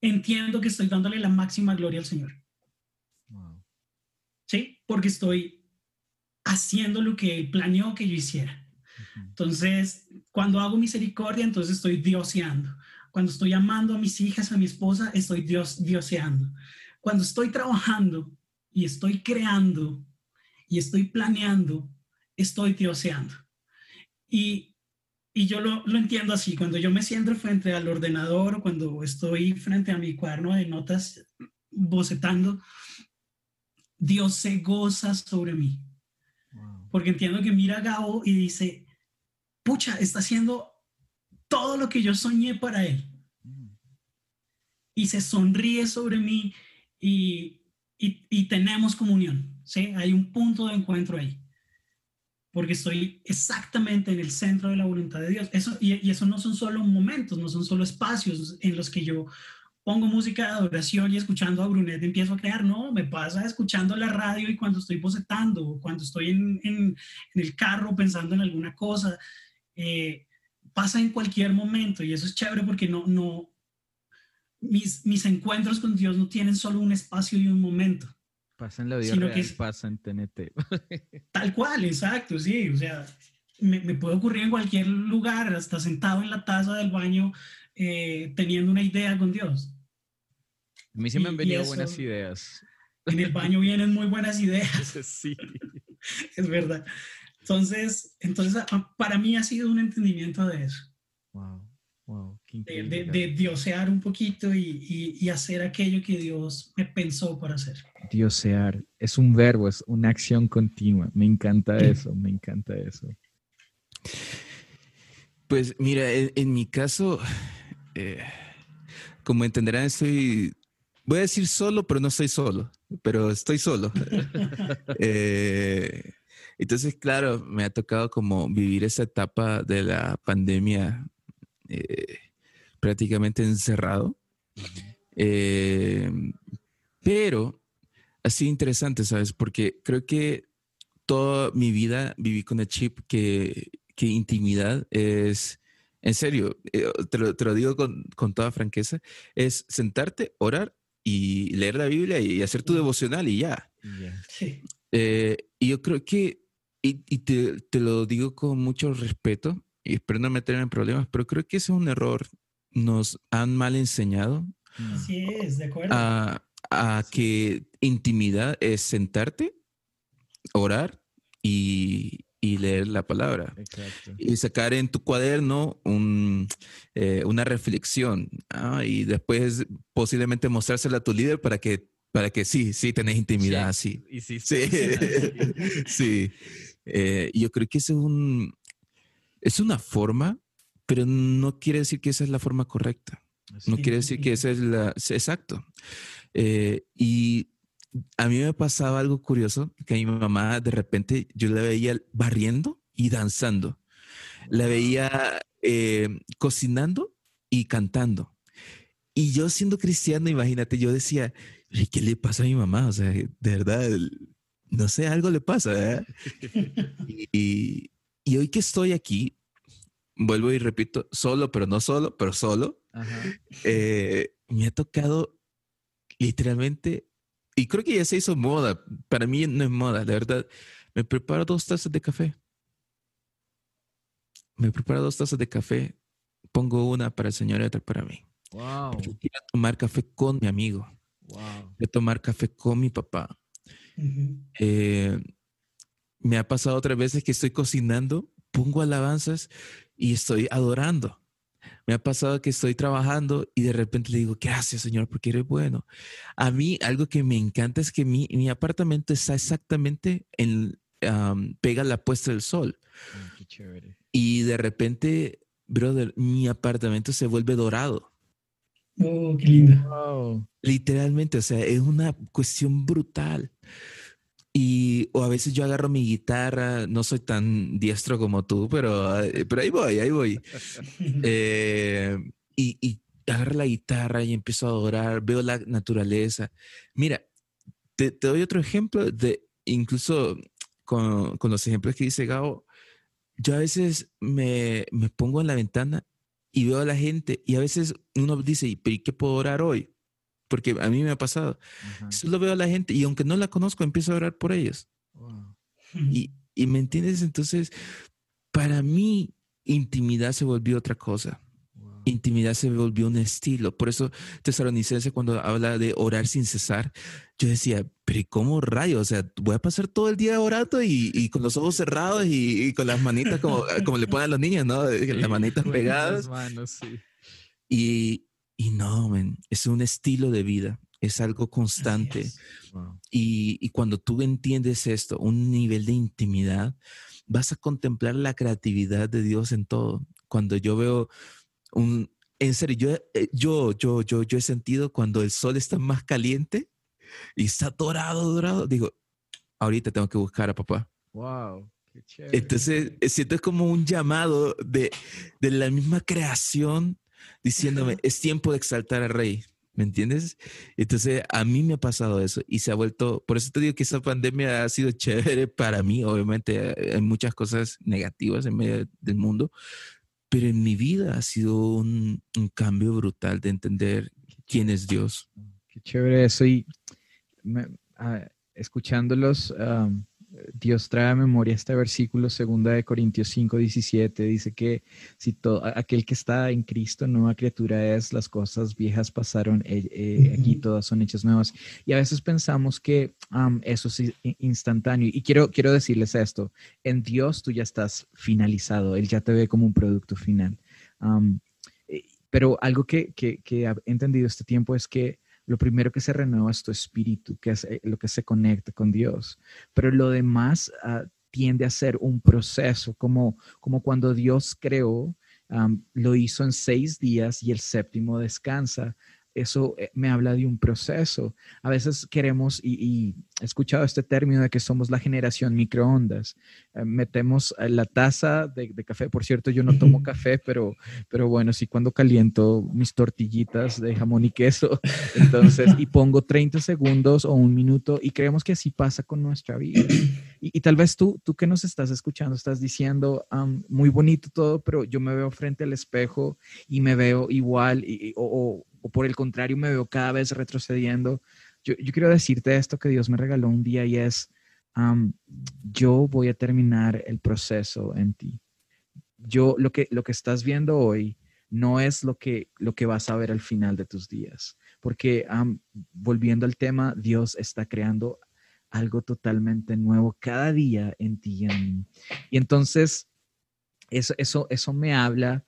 entiendo que estoy dándole la máxima gloria al Señor. ¿Sí? Porque estoy haciendo lo que Él planeó que yo hiciera. Entonces, cuando hago misericordia, entonces estoy dioseando. Cuando estoy amando a mis hijas, a mi esposa, estoy dios, dioseando. Cuando estoy trabajando y estoy creando y estoy planeando, estoy dioseando. Y y yo lo, lo, entiendo así, cuando yo me siento frente al ordenador, cuando estoy frente a mi cuaderno de notas bocetando, Dios se goza sobre mí. Porque entiendo que mira a Gabo y dice, pucha, está haciendo todo lo que yo soñé para él. Mm. Y se sonríe sobre mí y, y, y tenemos comunión. ¿sí? Hay un punto de encuentro ahí porque estoy exactamente en el centro de la voluntad de Dios. Eso, y, eso no son solo momentos, no son solo espacios en los que yo pongo música de adoración y escuchando a Brunet empiezo a crear, no, me pasa escuchando la radio y cuando estoy bocetando, cuando estoy en, en, el carro pensando en alguna cosa, eh, pasa en cualquier momento y eso es chévere porque no, no, mis, mis encuentros con Dios no tienen solo un espacio y un momento. Pasa en la vida real, que pasa en TNT. Tal cual, exacto, sí. O sea, me, puede ocurrir en cualquier lugar, hasta sentado en la taza del baño, eh, teniendo una idea con Dios. A mí sí me han venido buenas ideas. En el baño vienen muy buenas ideas. Sí. es verdad. Entonces, entonces, para mí ha sido un entendimiento de eso. Wow de, de, diosear un poquito y, y, hacer aquello que Dios me pensó por hacer. Diosear es un verbo, es una acción continua. Me encanta eso, me encanta eso. Pues mira, en, mi caso, eh, como entenderán, estoy, voy a decir solo, pero no estoy solo, pero estoy solo. Eh, entonces, claro, me ha tocado como vivir esa etapa de la pandemia eh, prácticamente encerrado. Eh, pero ha sido interesante, ¿sabes? Porque creo que toda mi vida viví con el chip que, que intimidad es, en serio, eh, te lo, te lo digo con, con, toda franqueza, es sentarte, orar y leer la Biblia y, hacer tu devocional y ya. y yo creo que, y, y te, te, lo digo con mucho respeto, y espero no meterme en problemas, pero creo que ese es un error. Nos han mal enseñado. Así es, de acuerdo. A, que intimidad es sentarte, orar y, y leer la palabra. Exacto. Y sacar en tu cuaderno un, eh, una reflexión ah, y después posiblemente mostrársela a tu líder para que, para que sí, sí, tenés intimidad. Sí, sí. sí. sí. Eh, yo creo que es un, es una forma, pero no quiere decir que esa es la forma correcta. no quiere decir que esa es la... Exacto. Eh, y a mí me pasaba algo curioso, que a mi mamá de repente yo la veía barriendo y danzando. La veía eh, cocinando y cantando. Y yo siendo cristiano, imagínate, yo decía, ¿qué le pasa a mi mamá? O sea, de verdad, no sé, algo le pasa. y, y hoy que estoy aquí, vuelvo y repito, solo, pero no solo, pero solo, eh, me ha tocado literalmente, y creo que ya se hizo moda, para mí no es moda, la verdad, me preparo dos tazas de café. Me preparo dos tazas de café, pongo una para el señor y otra para mí. Wow. quiero tomar café con mi amigo. Wow. Quiero tomar café con mi papá. eh, me ha pasado otras veces que estoy cocinando, pongo alabanzas y estoy adorando. Me ha pasado que estoy trabajando y de repente le digo, gracias Señor, porque eres bueno. A mí algo que me encanta es que mi, mi apartamento está exactamente en, pega la puesta del sol. Y de repente, brother, mi apartamento se vuelve dorado. Oh, qué lindo. Literalmente, o sea, es una cuestión brutal. Y o a veces yo agarro mi guitarra, no soy tan diestro como tú, pero, pero ahí voy, ahí voy. Eh, y, y agarro la guitarra y empiezo a adorar, veo la naturaleza. Mira, te, te doy otro ejemplo de incluso con, con, los ejemplos que dice Gao. Yo a veces me, me pongo en la ventana y veo a la gente y a veces uno dice, ¿pero qué puedo orar hoy? Porque a mí me ha pasado. Solo veo a la gente y aunque no la conozco, empiezo a orar por ellos. Y, y, me entiendes, entonces, para mí, intimidad se volvió otra cosa. intimidad se volvió un estilo. Por eso Tesalonicense cuando habla de orar sin cesar, yo decía, pero cómo rayos? O sea, voy a pasar todo el día orando y, con los ojos cerrados y, con las manitas como, como le ponen a los niños, ¿no? Las manitas pegadas. y, y no, es un estilo de vida, es algo constante. Y, y cuando tú entiendes esto, un nivel de intimidad, vas a contemplar la creatividad de Dios en todo. Cuando yo veo un, en serio, yo, eh, yo, yo, yo, yo he sentido cuando el sol está más caliente y está dorado, dorado, digo, ahorita tengo que buscar a papá. Wow. Qué. Entonces, siento como un llamado de, de la misma creación diciéndome, es tiempo de exaltar al rey. ¿Me entiendes? Entonces, a mí me ha pasado eso y se ha vuelto, por eso te digo que esa pandemia ha sido chévere para mí. Obviamente, hay muchas cosas negativas en medio del mundo, pero en mi vida ha sido un, cambio brutal de entender quién es Dios. Qué chévere eso. Y escuchándolos, Dios trae a memoria este versículo, segunda de Corintios 5, 17, dice que si todo, aquel que está en Cristo, nueva criatura es, las cosas viejas pasaron, eh, eh, aquí todas son hechas nuevas. Y a veces pensamos que eso es instantáneo. Y quiero, quiero decirles esto, en Dios tú ya estás finalizado, Él ya te ve como un producto final. Eh, pero algo que, que, que he entendido este tiempo es que lo primero que se renueva es tu espíritu, que es eh, lo que se conecta con Dios. Pero lo demás ah, tiende a ser un proceso, como, como cuando Dios creó, lo hizo en seis días y el séptimo descansa eso eh, me habla de un proceso. A veces queremos, y, he escuchado este término de que somos la generación microondas. Eh, metemos la taza de, café, por cierto, yo no tomo café, pero, pero bueno, sí cuando caliento mis tortillitas de jamón y queso, entonces, y pongo 30 segundos o un minuto, y creemos que así pasa con nuestra vida. Y, tal vez tú, tú que nos estás escuchando, estás diciendo, muy bonito todo, pero yo me veo frente al espejo y me veo igual, y, o o por el contrario me veo cada vez retrocediendo. Yo, quiero decirte esto que Dios me regaló un día y es, yo voy a terminar el proceso en ti. Yo, lo que, lo que estás viendo hoy no es lo que, lo que vas a ver al final de tus días, porque volviendo al tema, Dios está creando algo totalmente nuevo cada día en ti y en mí. Y entonces, eso, eso, eso me habla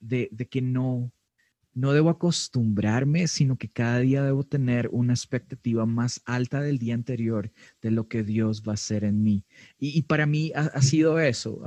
de, de, que no, no debo acostumbrarme, sino que cada día debo tener una expectativa más alta del día anterior de lo que Dios va a hacer en mí. Y, para mí ha, sido eso.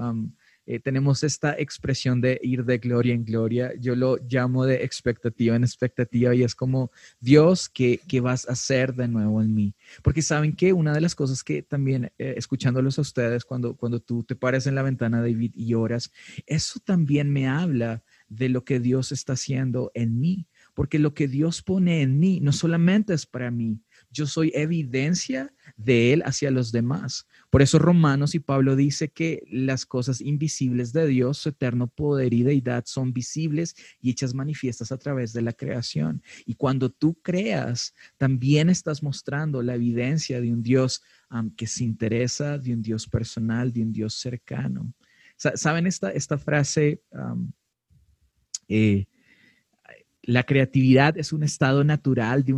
Eh, tenemos esta expresión de ir de gloria en gloria. Yo lo llamo de expectativa en expectativa y es como, Dios, ¿qué, vas a hacer de nuevo en mí? Porque saben que una de las cosas que también, eh, escuchándolos a ustedes, cuando, cuando tú te pares en la ventana, David, y oras, eso también me habla de lo que Dios está haciendo en mí, porque lo que Dios pone en mí no solamente es para mí, yo soy evidencia de Él hacia los demás. Por eso Romanos y Pablo dice que las cosas invisibles de Dios, su eterno poder y deidad son visibles y hechas manifiestas a través de la creación. Y cuando tú creas, también estás mostrando la evidencia de un Dios que se interesa, de un Dios personal, de un Dios cercano. ¿Saben esta, esta frase? Eh, la creatividad es un estado natural de,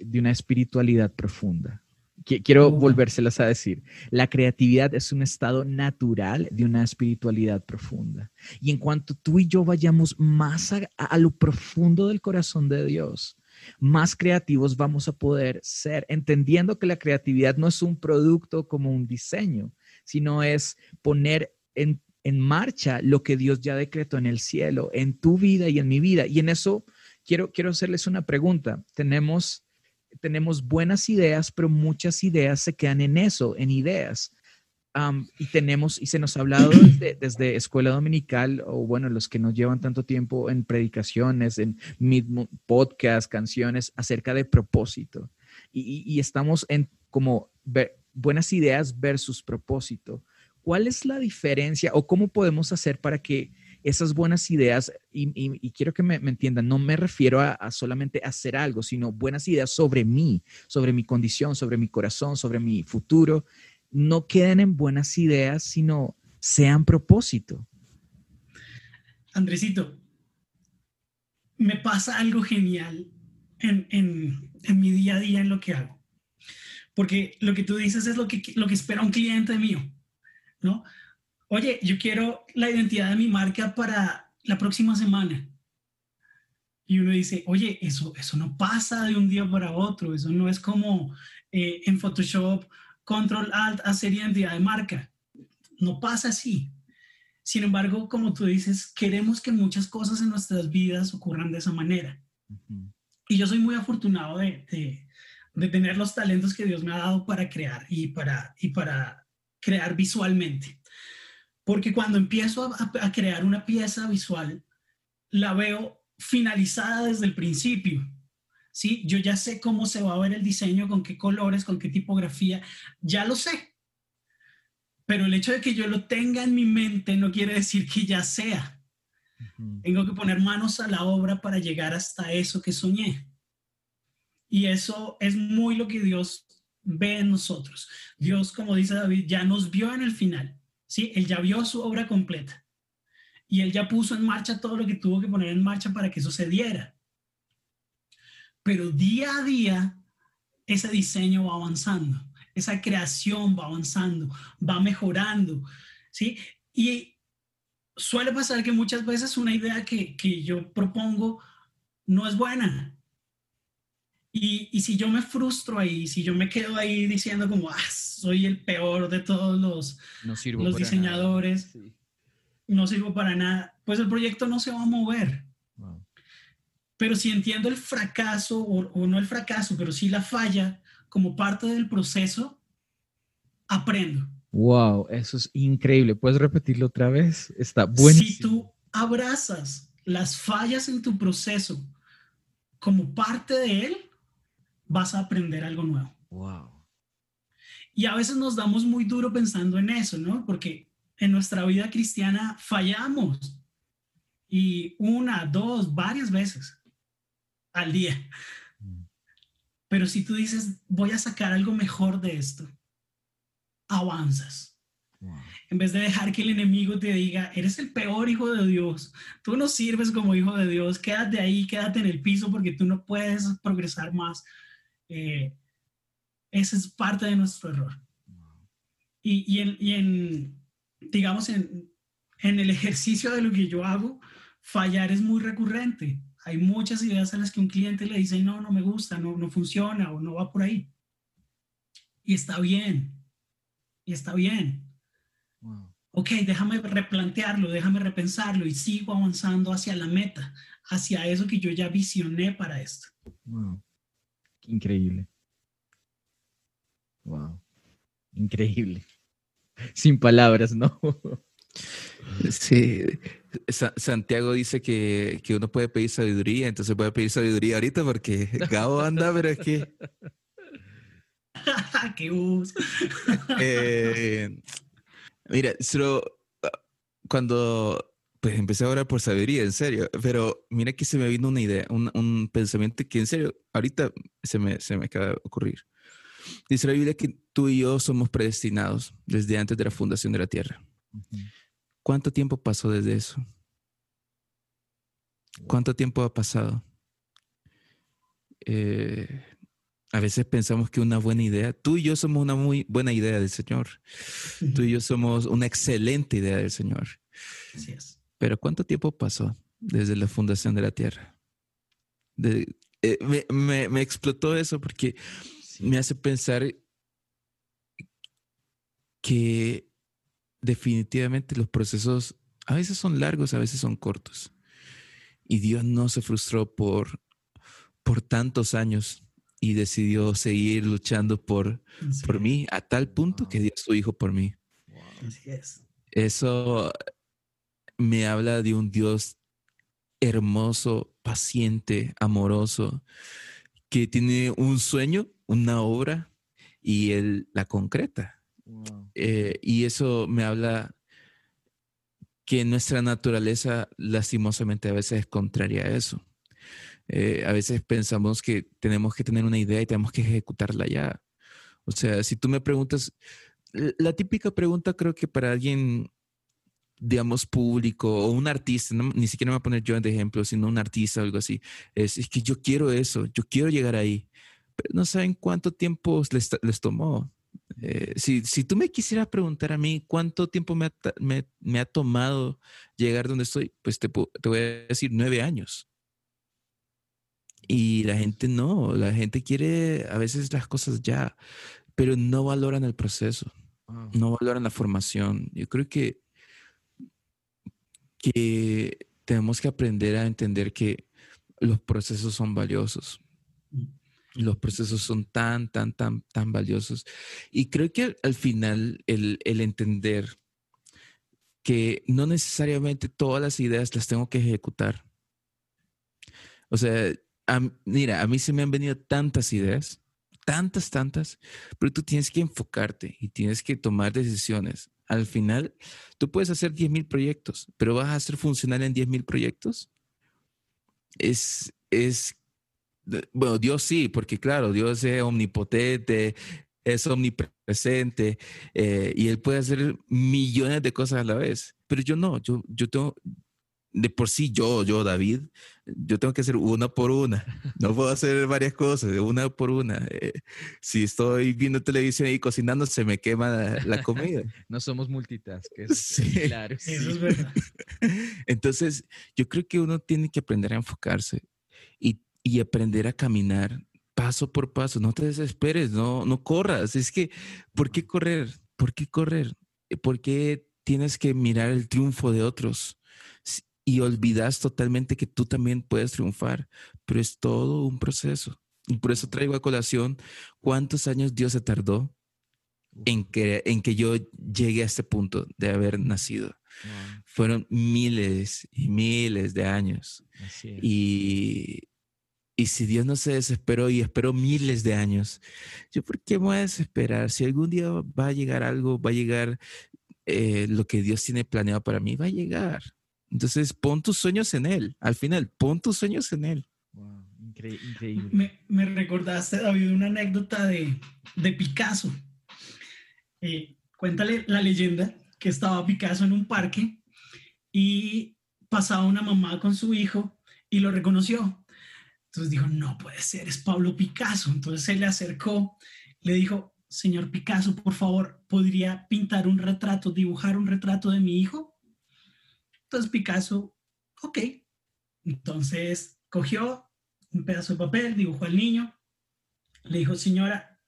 de una espiritualidad profunda. Quiero volvérselas a decir. La creatividad es un estado natural de una espiritualidad profunda. Y en cuanto tú y yo vayamos más a, lo profundo del corazón de Dios, más creativos vamos a poder ser, entendiendo que la creatividad no es un producto como un diseño, sino es poner en en marcha lo que Dios ya decretó en el cielo, en tu vida y en mi vida. Y en eso quiero, quiero hacerles una pregunta. Tenemos, tenemos buenas ideas, pero muchas ideas se quedan en eso, en ideas. y tenemos, y se nos ha hablado desde, escuela dominical, o bueno, los que nos llevan tanto tiempo en predicaciones, en podcasts, canciones, acerca de propósito. Y, y estamos en como buenas ideas versus propósito. ¿Cuál es la diferencia o cómo podemos hacer para que esas buenas ideas, y, quiero que me, entiendan, no me refiero a, solamente hacer algo, sino buenas ideas sobre mí, sobre mi condición, sobre mi corazón, sobre mi futuro, no queden en buenas ideas, sino sean propósito. Andresito, me pasa algo genial en, en, en, mi día a día en lo que hago. Porque lo que tú dices es lo que, lo que espera un cliente mío, ¿no? Oye, yo quiero la identidad de mi marca para la próxima semana. Y uno dice, oye, eso, eso no pasa de un día para otro, eso no es como eh, en Photoshop, control alt, hacer identidad de marca. No pasa así. Sin embargo, como tú dices, queremos que muchas cosas en nuestras vidas ocurran de esa manera. Y yo soy muy afortunado de, de, tener los talentos que Dios me ha dado para crear y para, y para crear visualmente. Porque cuando empiezo a, a crear una pieza visual, la veo finalizada desde el principio. ¿sí? Yo ya sé cómo se va a ver el diseño, con qué colores, con qué tipografía, ya lo sé. Pero el hecho de que yo lo tenga en mi mente no quiere decir que ya sea. Tengo que poner manos a la obra para llegar hasta eso que soñé. Y eso es muy lo que Dios ve en nosotros. Dios, como dice David, ya nos vio en el final. ¿sí? Él ya vio su obra completa. Y él ya puso en marcha todo lo que tuvo que poner en marcha para que eso se diera. Pero día a día, ese diseño va avanzando esa creación va avanzando, va mejorando, ¿sí? Y suele pasar que muchas veces una idea que, que yo propongo no es buena. Y, y, si yo me frustro ahí, si yo me quedo ahí diciendo como, ah, soy el peor de todos los, los diseñadores, no sirvo para nada, pues el proyecto no se va a mover. Pero si entiendo el fracaso, o, o, no el fracaso, pero sí la falla como parte del proceso, aprendo. Wow, eso es increíble. ¿Puedes repetirlo otra vez? Está buenísimo. Si tú abrazas las fallas en tu proceso como parte de él, vas a aprender algo nuevo. Wow. Y a veces nos damos muy duro pensando en eso, ¿no? Porque en nuestra vida cristiana fallamos. Y una, dos, varias veces al día. Pero si tú dices, voy a sacar algo mejor de esto, avanzas. En vez de dejar que el enemigo te diga, eres el peor hijo de Dios, tú no sirves como hijo de Dios, quédate ahí, quédate en el piso porque tú no puedes progresar más. Eh, esa es parte de nuestro error. Y, en, y en, digamos, en, en el ejercicio de lo que yo hago, fallar es muy recurrente. Hay muchas ideas a las que un cliente le dice, no, no me gusta, no, no funciona o no va por ahí. Y está bien, y está bien. Ok, déjame replantearlo, déjame repensarlo y sigo avanzando hacia la meta, hacia eso que yo ya visioné para esto. Wow. Increíble. Wow. Increíble. Sin palabras, ¿no? Sí, Santiago dice que, que, uno puede pedir sabiduría, entonces puede pedir sabiduría ahorita porque Gabo anda, pero es que... ¡Qué uso! Eh, mira, solo cuando pues empecé a orar por sabiduría, en serio, pero mira que se me vino una idea, un, un pensamiento que en serio, ahorita se me, se me acaba de ocurrir. Dice la Biblia que tú y yo somos predestinados desde antes de la fundación de la tierra. ¿Cuánto tiempo pasó desde eso? ¿Cuánto tiempo ha pasado? Eh, a veces pensamos que una buena idea, tú y yo somos una muy buena idea del Señor. Tú y yo somos una excelente idea del Señor. Así es. Pero ¿cuánto tiempo pasó desde la fundación de la tierra? Eh, me, explotó eso porque me hace pensar que definitivamente los procesos a veces son largos, a veces son cortos. Y Dios no se frustró por, por tantos años y decidió seguir luchando por, por mí a tal punto que dio a su hijo por mí. Así es. Eso me habla de un Dios hermoso, paciente, amoroso, que tiene un sueño, una obra y él la concreta. Eh, y eso me habla que nuestra naturaleza lastimosamente a veces es contraria a eso. Eh, a veces pensamos que tenemos que tener una idea y tenemos que ejecutarla ya. O sea, si tú me preguntas, la típica pregunta creo que para alguien digamos, público o un artista, ni siquiera me voy a poner yo de ejemplo, sino un artista o algo así, es, es que yo quiero eso, yo quiero llegar ahí, pero no saben cuánto tiempo les, les tomó. Eh, si, si, tú me quisieras preguntar a mí cuánto tiempo me ha, me, me ha tomado llegar donde estoy, pues te, te, voy a decir nueve años. Y la gente no, la gente quiere a veces las cosas ya, pero no valoran el proceso, no valoran la formación. Yo creo que que tenemos que aprender a entender que los procesos son valiosos. Mm. Los procesos son tan, tan, tan, tan valiosos. Y creo que al, final el, entender que no necesariamente todas las ideas las tengo que ejecutar. O sea, mira, a mí se me han venido tantas ideas, tantas, tantas, pero tú tienes que enfocarte y tienes que tomar decisiones al final, tú puedes hacer 10.000 proyectos, pero vas a hacer funcionar en 10.000 proyectos. Es, es, bueno, Dios sí, porque claro, Dios es omnipotente, es omnipresente eh, y Él puede hacer millones de cosas a la vez. Pero yo no, yo, yo tengo, de por sí yo, yo, David, yo tengo que hacer una por una. No puedo hacer varias cosas, una por una. Eh, si estoy viendo televisión y cocinando, se me quema la, comida. no somos multitask. sí. Claro. Eso es verdad. Entonces, yo creo que uno tiene que aprender a enfocarse y, y aprender a caminar paso por paso. No te desesperes, no, no corras. Es que, ¿por qué correr? ¿Por qué correr? ¿Por qué tienes que mirar el triunfo de otros? Y olvidas totalmente que tú también puedes triunfar, pero es todo un proceso. Y por eso traigo a colación cuántos años Dios se tardó en que, en que yo llegue a este punto de haber nacido. Fueron miles y miles de años. Y, y si Dios no se desesperó y esperó miles de años, ¿yo por qué me voy a desesperar? Si algún día va a llegar algo, va a llegar eh, lo que Dios tiene planeado para mí, va a llegar. Entonces, pon tus sueños en Él. Al final, pon tus sueños en Él. increíble. Me, recordaste, David, una anécdota de, Picasso. Eh, cuéntale la leyenda que estaba Picasso en un parque y pasaba una mamá con su hijo y lo reconoció. Entonces dijo, no puede ser, es Pablo Picasso. Entonces se le acercó, le dijo, señor Picasso, por favor, ¿podría pintar un retrato, dibujar un retrato de mi hijo? Entonces Picasso, ok. Entonces cogió un pedazo de papel, dibujó al niño, le dijo, señora,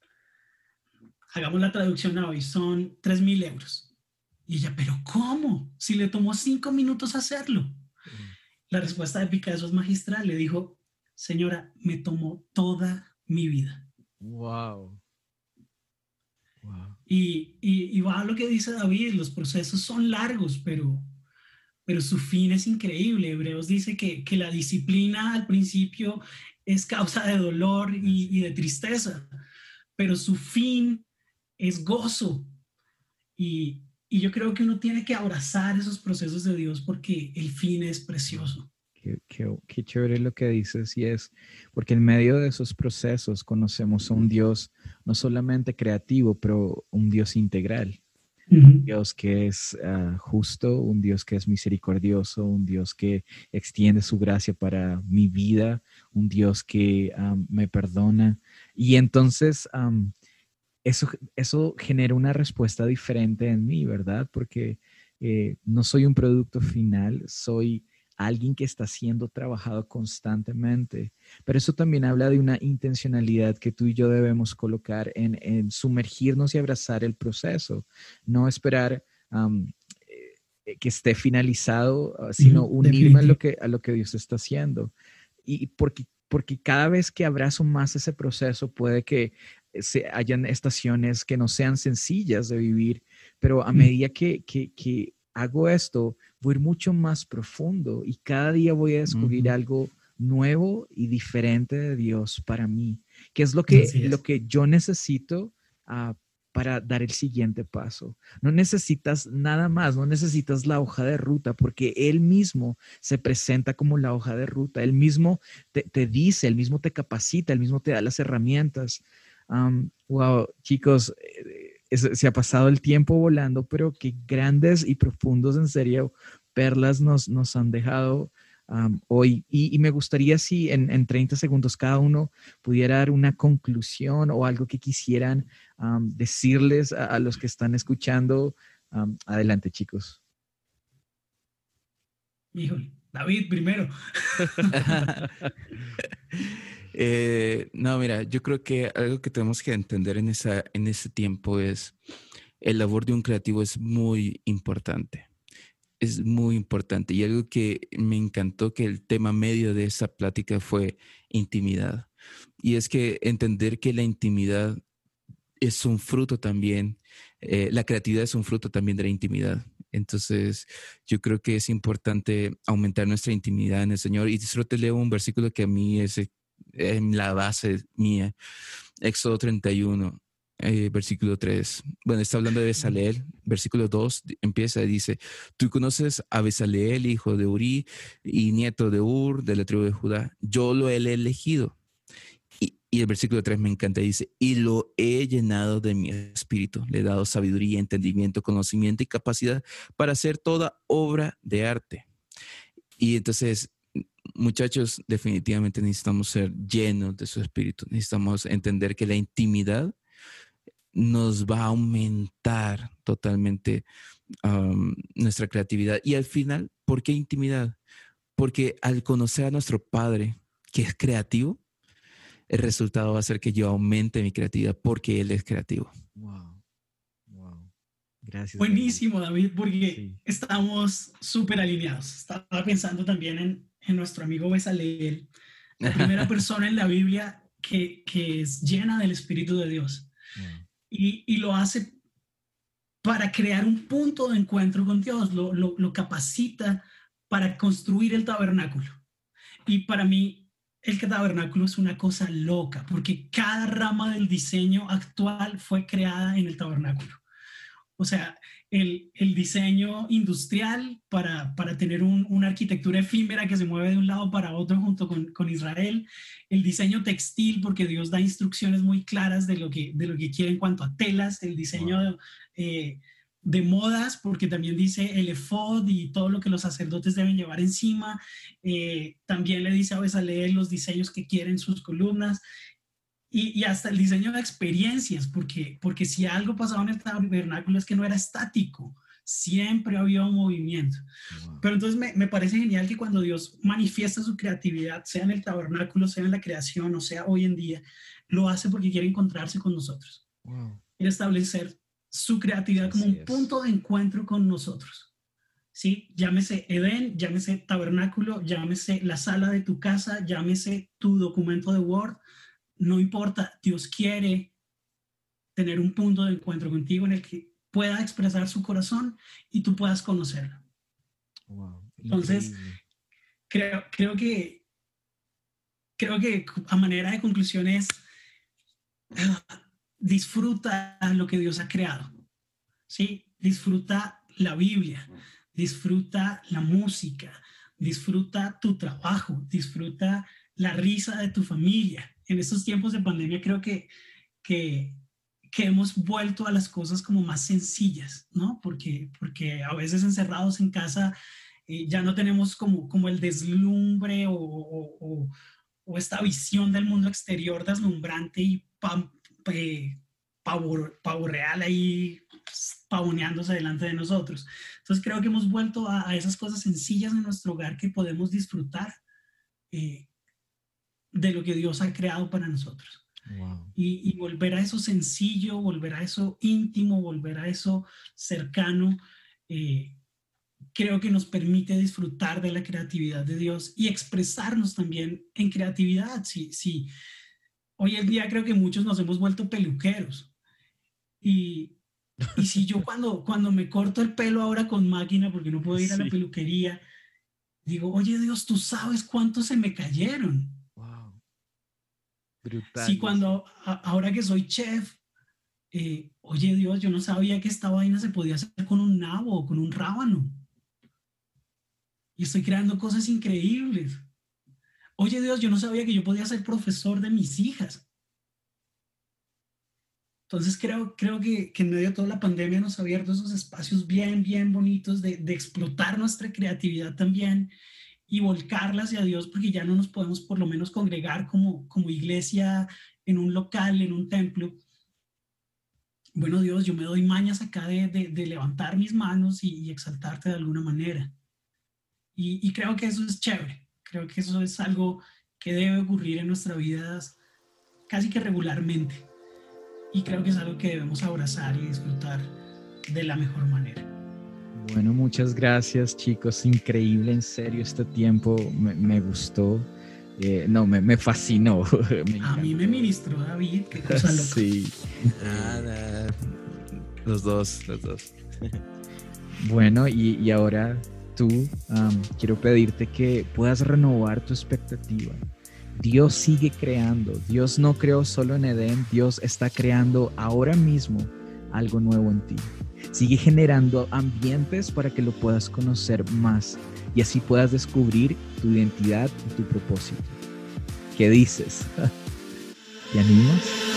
hagamos la traducción a hoy, son 3 mil euros. Y ella, pero ¿cómo? Si le tomó cinco minutos hacerlo. La respuesta de Picasso es magistral. Le dijo, señora, me tomó toda mi vida. Wow. wow. Y, y, y va a lo que dice David, los procesos son largos, pero pero su fin es increíble. Hebreos dice que, la disciplina al principio es causa de dolor y, de tristeza, pero su fin es gozo. Y, yo creo que uno tiene que abrazar esos procesos de Dios porque el fin es precioso. Qué, qué, chévere lo que dices y es porque en medio de esos procesos conocemos a un Dios no solamente creativo, pero un Dios integral un Dios que es ah, justo, un Dios que es misericordioso, un Dios que extiende su gracia para mi vida, un Dios que me perdona. Y entonces eso, eso genera una respuesta diferente en mí, ¿verdad? Porque eh, no soy un producto final, soy alguien que está siendo trabajado constantemente. Pero eso también habla de una intencionalidad que tú y yo debemos colocar en, sumergirnos y abrazar el proceso, no esperar eh, que esté finalizado, ah, sino unirme a lo, que, a lo que Dios está haciendo. Y porque, porque cada vez que abrazo más ese proceso, puede que se hayan estaciones que no sean sencillas de vivir, pero a medida que, que, que hago esto, voy a ir mucho más profundo y cada día voy a descubrir algo nuevo y diferente de Dios para mí, que es lo que, Lo que yo necesito ah, para dar el siguiente paso. No necesitas nada más, no necesitas la hoja de ruta, porque Él mismo se presenta como la hoja de ruta, Él mismo te, dice, Él mismo te capacita, Él mismo te da las herramientas. wow, chicos, eh, se ha pasado el tiempo volando, pero qué grandes y profundos, en serio, perlas nos, nos han dejado hoy. Y, me gustaría si en, en, 30 segundos cada uno pudiera dar una conclusión o algo que quisieran decirles a, los que están escuchando. adelante, chicos. Híjole, David primero. Eh, no, mira, yo creo que algo que tenemos que entender en, esa, en ese tiempo es el labor de un creativo es muy importante es muy importante y algo que me encantó que el tema medio de esa plática fue intimidad. Y es que entender que la intimidad es un fruto también, eh, la creatividad es un fruto también de la intimidad. Entonces, yo creo que es importante aumentar nuestra intimidad en el Señor. Y solo te leo un versículo que a mí es en la base mía, Éxodo 31. Eh, versículo 3. Bueno, está hablando de Besaleel. Versículo 2 empieza y dice, tú conoces a Besaleel, hijo de Uri y nieto de Ur, de la tribu de Judá. Yo lo he elegido. Y, y el versículo 3 me encanta, dice, y lo he llenado de mi espíritu. Le he dado sabiduría, entendimiento, conocimiento y capacidad para hacer toda obra de arte. Y entonces muchachos, definitivamente necesitamos ser llenos de su espíritu. Necesitamos entender que la intimidad nos va a aumentar totalmente nuestra creatividad. Y al final, ¿por qué intimidad? Porque al conocer a nuestro Padre, que es creativo, el resultado va a ser que yo aumente mi creatividad porque Él es creativo. Wow. Wow. Gracias. Buenísimo, David, porque estamos súper alineados. Estaba pensando también en, en nuestro amigo Besaleel, la primera persona en la Biblia que, que es llena del Espíritu de Dios y, lo hace para crear un punto de encuentro con Dios, lo, lo, capacita para construir el tabernáculo. Y para mí, el tabernáculo es una cosa loca, porque cada rama del diseño actual fue creada en el tabernáculo. O sea, el, el diseño industrial para, para tener un, una arquitectura efímera que se mueve de un lado para otro junto con, con, Israel, el diseño textil, porque Dios da instrucciones muy claras de lo que, de lo que quiere en cuanto a telas, el diseño eh, de modas, porque también dice el efod y todo lo que los sacerdotes deben llevar encima. Eh, también le dice a leer los diseños que quieren sus columnas y, hasta el diseño de experiencias, porque, porque si algo pasaba en el tabernáculo es que no era estático, siempre había un movimiento. Pero entonces me, me, parece genial que cuando Dios manifiesta su creatividad, sea en el tabernáculo, sea en la creación, o sea hoy en día, lo hace porque quiere encontrarse con nosotros. Quiere establecer su creatividad como un punto de encuentro con nosotros. ¿sí? Llámese Edén, llámese tabernáculo, llámese la sala de tu casa, llámese tu documento de Word, no importa, Dios quiere tener un punto de encuentro contigo en el que pueda expresar su corazón y tú puedas conocerlo. Entonces, creo, creo que creo que a manera de conclusión es ah, disfruta lo que Dios ha creado. ¿sí? Disfruta la Biblia, disfruta la música, disfruta tu trabajo, disfruta la risa de tu familia, en estos tiempos de pandemia creo que, que, que, hemos vuelto a las cosas como más sencillas, ¿no? Porque, porque a veces encerrados en casa eh, ya no tenemos como, como el deslumbre o, o, o, esta visión del mundo exterior deslumbrante y eh, pavo, real ahí pavoneándose delante de nosotros. Entonces creo que hemos vuelto a, esas cosas sencillas en nuestro hogar que podemos disfrutar. Eh, de lo que Dios ha creado para nosotros. Y, volver a eso sencillo, volver a eso íntimo, volver a eso cercano, eh, creo que nos permite disfrutar de la creatividad de Dios y expresarnos también en creatividad. Sí, sí. Hoy en día creo que muchos nos hemos vuelto peluqueros. Y, y si yo cuando, cuando me corto el pelo ahora con máquina, porque no puedo ir a la peluquería, digo, oye Dios, tú sabes cuántos se me cayeron Sí, cuando ahora que soy chef, eh, oye Dios, yo no sabía que esta vaina se podía hacer con un nabo o con un rábano. Y estoy creando cosas increíbles. Oye Dios, yo no sabía que yo podía ser profesor de mis hijas. Entonces creo, creo que, que, en medio de toda la pandemia nos ha abierto esos espacios bien, bien bonitos de, de explotar nuestra creatividad también y volcarla hacia Dios porque ya no nos podemos por lo menos congregar como, como iglesia en un local, en un templo. Bueno Dios, yo me doy mañas acá de, de, levantar mis manos y, exaltarte de alguna manera. Y, y creo que eso es chévere. Creo que eso es algo que debe ocurrir en nuestra vida casi que regularmente. Y creo que es algo que debemos abrazar y disfrutar de la mejor manera. Bueno, muchas gracias chicos, increíble, en serio, este tiempo me, gustó. Eh, no, me, me fascinó. a mí me ministró David, qué cosa loca. Sí. los dos, los dos. bueno, y, y ahora tú, quiero pedirte que puedas renovar tu expectativa. Dios sigue creando. Dios no creó solo en Edén, Dios está creando ahora mismo algo nuevo en ti. Sigue generando ambientes para que lo puedas conocer más y así puedas descubrir tu identidad y tu propósito. ¿Qué dices? ¿Te animas?